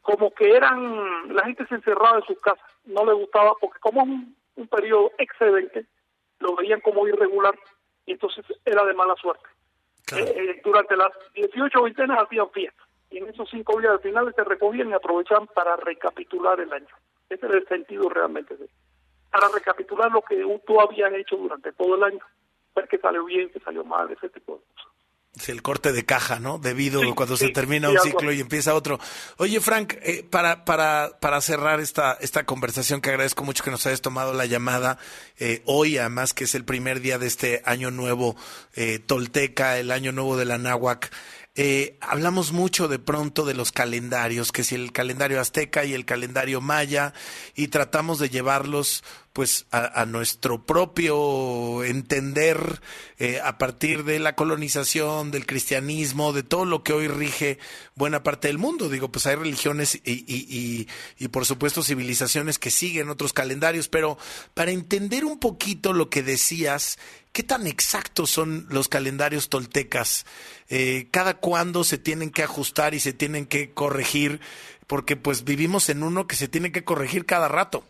como que eran, la gente se encerraba en sus casas, no le gustaba, porque como es un, un periodo excedente, lo veían como irregular, y entonces era de mala suerte. Eh, eh, durante las 18 veintenas hacían fiesta, y en esos cinco días finales se recogían y aprovechaban para recapitular el año. Ese era el sentido realmente de para recapitular lo que tú habías hecho durante todo el año, ver que salió bien, que salió mal, ese tipo de cosas. Sí, el corte de caja, ¿no? Debido Sí, cuando sí, se termina un ciclo y empieza otro. Oye, Frank, eh, para, para, para cerrar esta, esta conversación, que agradezco mucho que nos hayas tomado la llamada eh, hoy, además que es el primer día de este año nuevo eh, tolteca, el año nuevo de la náhuac. Eh, hablamos mucho de pronto de los calendarios, que si el calendario azteca y el calendario maya, y tratamos de llevarlos pues a, nuestro propio entender eh, a partir de la colonización, del cristianismo, de todo lo que hoy rige buena parte del mundo. Digo, pues hay religiones y, y por supuesto civilizaciones que siguen otros calendarios, pero para entender un poquito lo que decías, ¿qué tan exactos son los calendarios toltecas? Eh, ¿Cada cuándo se tienen que ajustar y se tienen que corregir? Porque pues vivimos en uno que se tiene que corregir cada rato.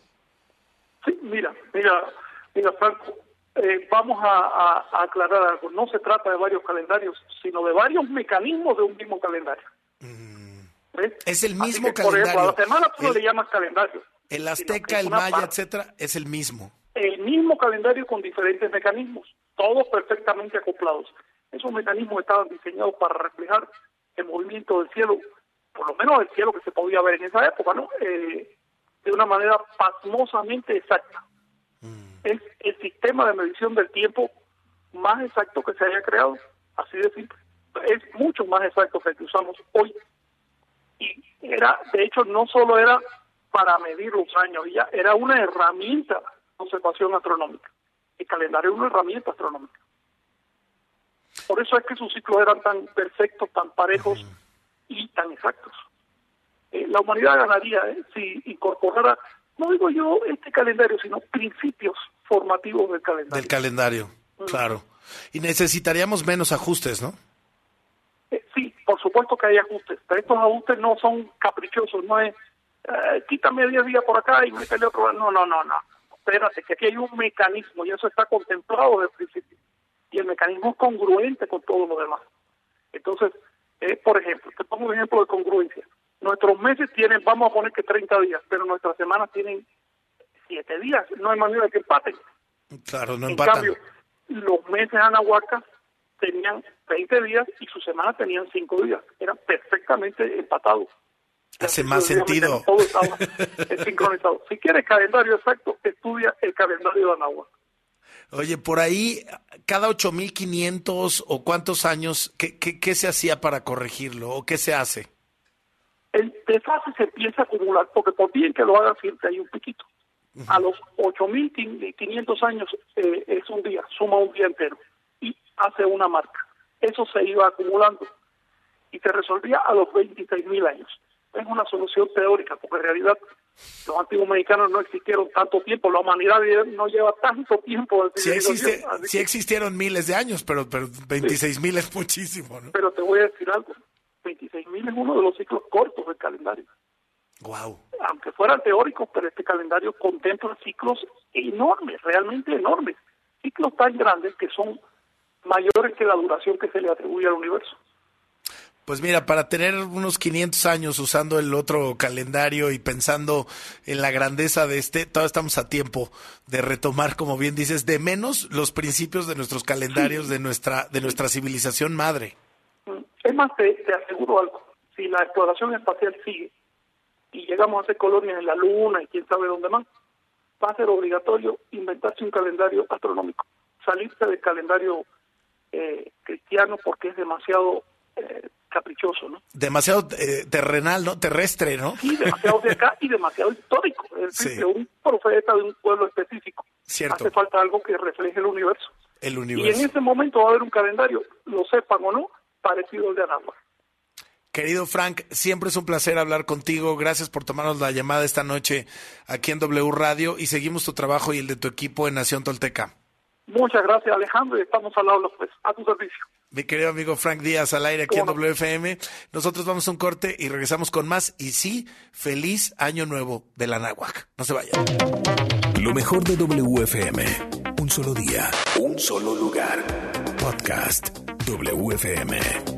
Sí, mira, mira, mira, Franco, eh, vamos a, a- a aclarar algo. No se trata de varios calendarios, sino de varios mecanismos de un mismo calendario. ¿Ves? Es el mismo que, Por ejemplo, a la calendario. semana tú no El- le llamas calendario. El azteca, el maya, parte- etcétera, es el mismo. el mismo calendario con diferentes mecanismos, todos perfectamente acoplados. Esos mecanismos estaban diseñados para reflejar el movimiento del cielo, por lo menos el cielo que se podía ver en esa época, ¿no? Eh, de una manera pasmosamente exacta. Es el sistema de medición del tiempo más exacto que se haya creado, así de simple. Es mucho más exacto que el que usamos hoy. Y era, de hecho, no solo era para medir los años, ya era una herramienta de observación astronómica. El calendario es una herramienta astronómica. Por eso es que sus ciclos eran tan perfectos, tan parejos y tan exactos. Eh, la humanidad ganaría ¿eh? si incorporara, no digo yo este calendario, sino principios formativos del calendario. Del calendario, claro. Y necesitaríamos menos ajustes, ¿no? Eh, sí, por supuesto que hay ajustes, pero estos ajustes no son caprichosos, no es eh, quítame 10 días por acá y métele otro. No, no, no, no. Espérate, que aquí hay un mecanismo y eso está contemplado desde el principio. Y el mecanismo es congruente con todo lo demás. Entonces, eh, por ejemplo, te pongo un ejemplo de congruencia. Nuestros meses tienen, vamos a poner que 30 días, pero nuestras semanas tienen 7 días. No hay manera de que empaten. Claro, no en empatan. cambio, los meses anahuacas tenían 20 días y sus semanas tenían 5 días. Eran perfectamente empatados. Hace más sentido. Todo estaba sincronizado. Si quieres calendario exacto, estudia el calendario de Anáhuac. Oye, por ahí, cada 8500 o cuántos años, ¿qué, qué, qué se hacía para corregirlo o qué se hace? El desfase se empieza a acumular, porque por bien que lo haga siempre hay un piquito. A los 8.500 años eh, es un día, suma un día entero y hace una marca. Eso se iba acumulando y se resolvía a los 26.000 años. Es una solución teórica, porque en realidad los antiguos mexicanos no existieron tanto tiempo, la humanidad no lleva tanto tiempo Sí, existe, sí existieron miles de años, pero, pero 26 mil es muchísimo, ¿no? pero te voy a decir algo, 26.000 es uno de los ciclos cortos del calendario. Wow. aunque fueran teóricos, pero este calendario contempla ciclos enormes, realmente enormes, ciclos tan grandes que son mayores que la duración que se le atribuye al universo. Pues mira, para tener unos 500 años usando el otro calendario y pensando en la grandeza de este, todavía estamos a tiempo de retomar, como bien dices, de menos los principios de nuestros calendarios, de nuestra, de nuestra civilización madre. Es más, te, te aseguro algo, si la exploración espacial sigue y llegamos a hacer colonias en la Luna y quién sabe dónde más, va a ser obligatorio inventarse un calendario astronómico, salirse del calendario eh, cristiano porque es demasiado eh, caprichoso, ¿no? Demasiado eh, terrenal, ¿no? Terrestre, ¿no? Sí, demasiado de acá y demasiado histórico. Es decir, Sí. de un profeta de un pueblo específico. Cierto. Hace falta algo que refleje el universo. El Y en universo. ese momento va a haber un calendario, lo sepan o no, parecido al de Anáhuac. Querido Frank, siempre es un placer hablar contigo. Gracias por tomarnos la llamada esta noche aquí en W Radio y seguimos tu trabajo y el de tu equipo en Nación Tolteca. Muchas gracias, Alejandro, y estamos al habla, pues, a tu servicio. Mi querido amigo Frank Díaz al aire aquí en. WFM. Nosotros vamos a un corte y regresamos con más. Y sí, feliz año nuevo de la Náhuac. No se vayan. Lo mejor de WFM. Un solo día, un solo lugar. Podcast WFM.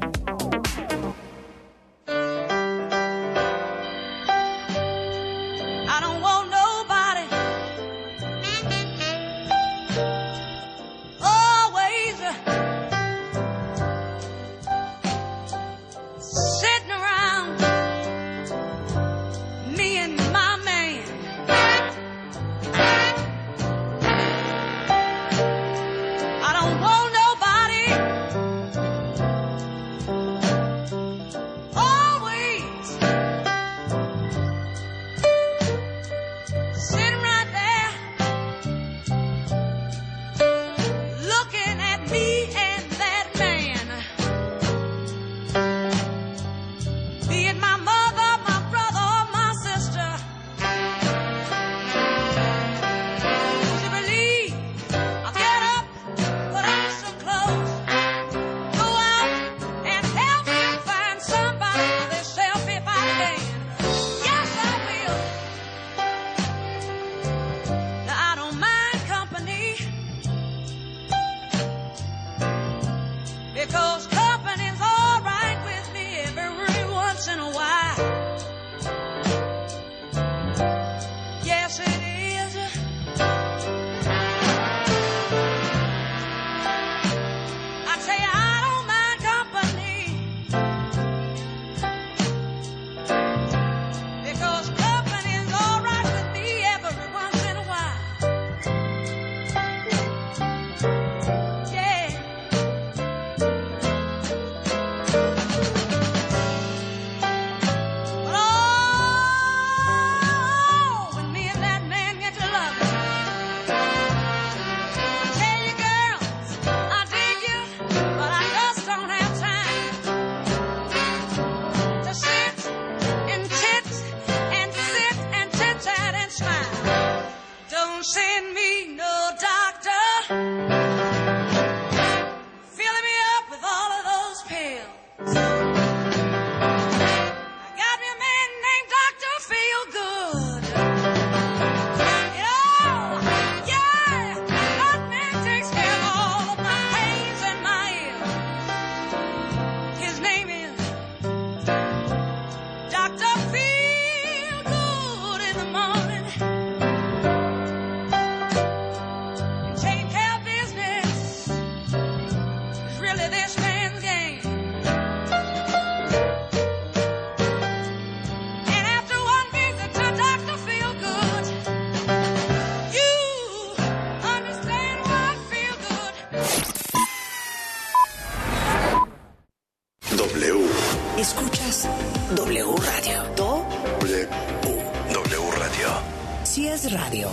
Si es radio,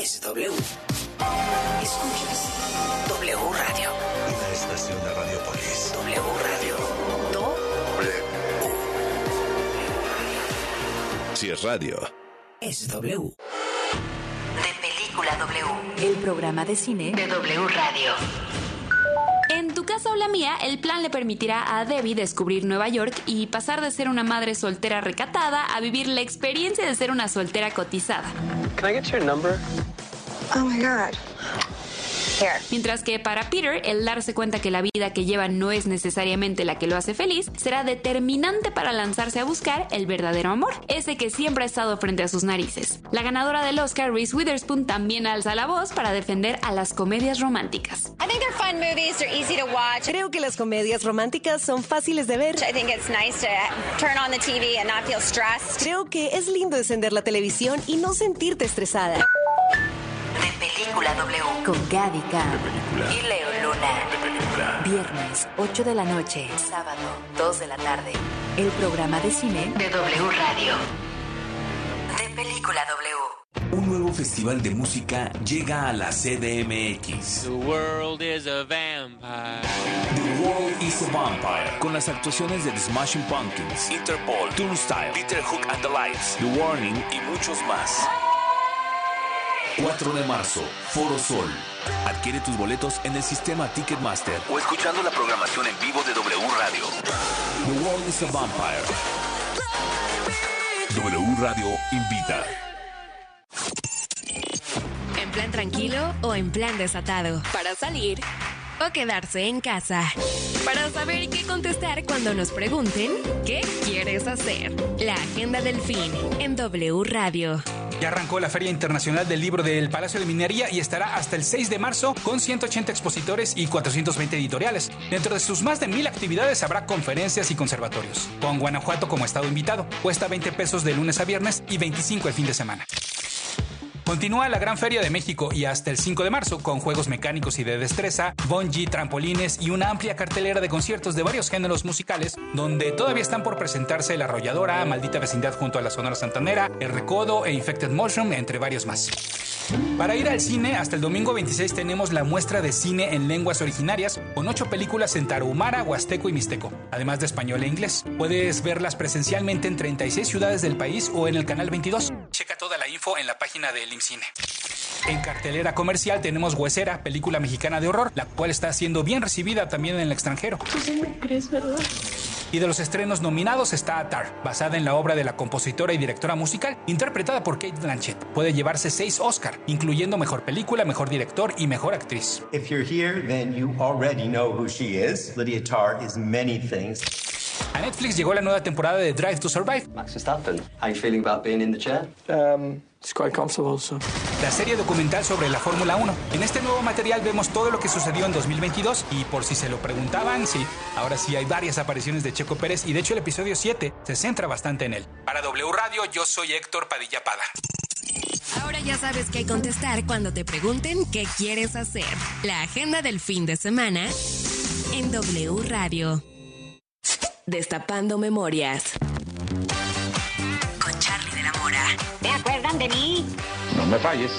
es W. Escuchas W Radio. Una estación de Radiopolis. W Radio. Do Si es radio. es W. De Película W. El programa de cine de W Radio. En tu casa o la mía, el plan le permitirá a Debbie descubrir Nueva York y pasar de ser una madre soltera recatada a vivir la experiencia de ser una soltera cotizada. Can I get your number? Oh my God. Mientras que para Peter, el darse cuenta que la vida que lleva no es necesariamente la que lo hace feliz, será determinante para lanzarse a buscar el verdadero amor, ese que siempre ha estado frente a sus narices. La ganadora del Oscar, Reese Witherspoon, también alza la voz para defender a las comedias románticas. I think they're fun movies. They're easy to watch. Creo que las comedias románticas son fáciles de ver. I think it's nice to turn on the TV and not feel stressed. Creo que es lindo encender la televisión y no sentirte estresada. Película W. Con Gaby. Y Leo Luna. Viernes, 8 de la noche. Sábado, 2 de la tarde. El programa de cine de W Radio. De Película W. Un nuevo festival de música llega a la CDMX. The world is a vampire. The World is a Vampire, con las actuaciones de The Smashing Pumpkins, Interpol, Turnstile, Peter Hook and the Lights, The Warning y muchos más. 4 de marzo, Foro Sol. Adquiere tus boletos en el sistema Ticketmaster o escuchando la programación en vivo de W Radio. The World is a Vampire. W Radio invita. En plan tranquilo o en plan desatado. Para salir o quedarse en casa. Para saber qué contestar cuando nos pregunten qué quieres hacer. La agenda del fin en W Radio. Ya arrancó la Feria Internacional del Libro del Palacio de Minería y estará hasta el 6 de marzo con 180 expositores y 420 editoriales. Dentro de sus más de mil actividades habrá conferencias y conservatorios, con Guanajuato como estado invitado. Cuesta 20 pesos de lunes a viernes y 25 el fin de semana. Continúa la Gran Feria de México y hasta el 5 de marzo con juegos mecánicos y de destreza, bungee, trampolines y una amplia cartelera de conciertos de varios géneros musicales donde todavía están por presentarse La Arrolladora, Maldita Vecindad junto a la Sonora Santanera, El Recodo e Infected Mushroom, entre varios más. Para ir al cine, hasta el domingo 26 tenemos la muestra de cine en lenguas originarias con ocho películas en tarahumara, huasteco y mixteco, además de español e inglés. Puedes verlas presencialmente en 36 ciudades del país o en el canal 22. Checa toda la info en la página del IMCINE. En cartelera comercial tenemos Huesera, película mexicana de horror, la cual está siendo bien recibida también en el extranjero. crees, ¿verdad? Y de los estrenos nominados está Tar, basada en la obra de la compositora y directora musical, interpretada por Kate Blanchett. Puede llevarse seis Oscar, incluyendo mejor película, mejor director y mejor actriz. If you're here, then you already know who she is. Lydia Tarr is many things. A Netflix llegó la nueva temporada de Drive to Survive. Max Verstappen, how you feeling about being in the chair? Um, it's quite comfortable, so. La serie documental sobre la Fórmula 1. En este nuevo material vemos todo lo que sucedió en 2022 y por si se lo preguntaban, sí, ahora sí hay varias apariciones de Checo Pérez y de hecho el episodio 7 se centra bastante en él. Para W Radio yo soy Héctor Padilla Pada. Ahora ya sabes qué contestar cuando te pregunten qué quieres hacer. La agenda del fin de semana en W Radio. Destapando memorias. ¿Te acuerdan de mí? No me falles.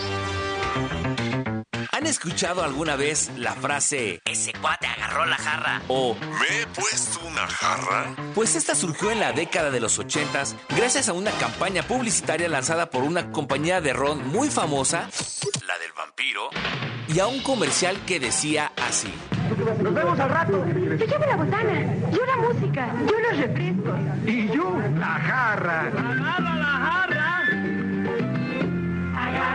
¿Han escuchado alguna vez la frase ese cuate agarró la jarra? O ¿Me he puesto una jarra? Pues esta surgió en la década de los 80 gracias a una campaña publicitaria lanzada por una compañía de ron muy famosa, la del vampiro, y a un comercial que decía así. Nos vemos al rato. Yo llevo la botana, yo la música, yo los refrescos. Y yo la jarra. Agarra la jarra.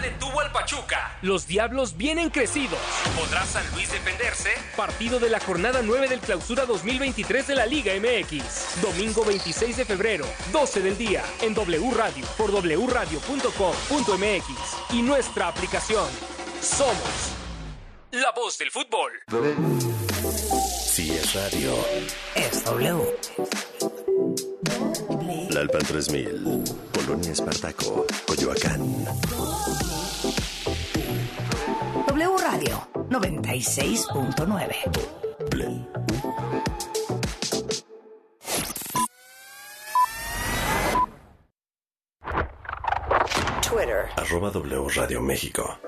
Detuvo al Pachuca. Los Diablos vienen crecidos. ¿Podrá San Luis defenderse? Partido de la jornada 9 del Clausura 2023 de la Liga MX. Domingo 26 de febrero, 12 del día, en W Radio, por wradio.com.mx y nuestra aplicación. Somos la voz del fútbol. Si es radio. Es W. Lalpan 3000. Polonia Espartaco. Coyoacán. W Radio 96.9. Arroba W Radio México.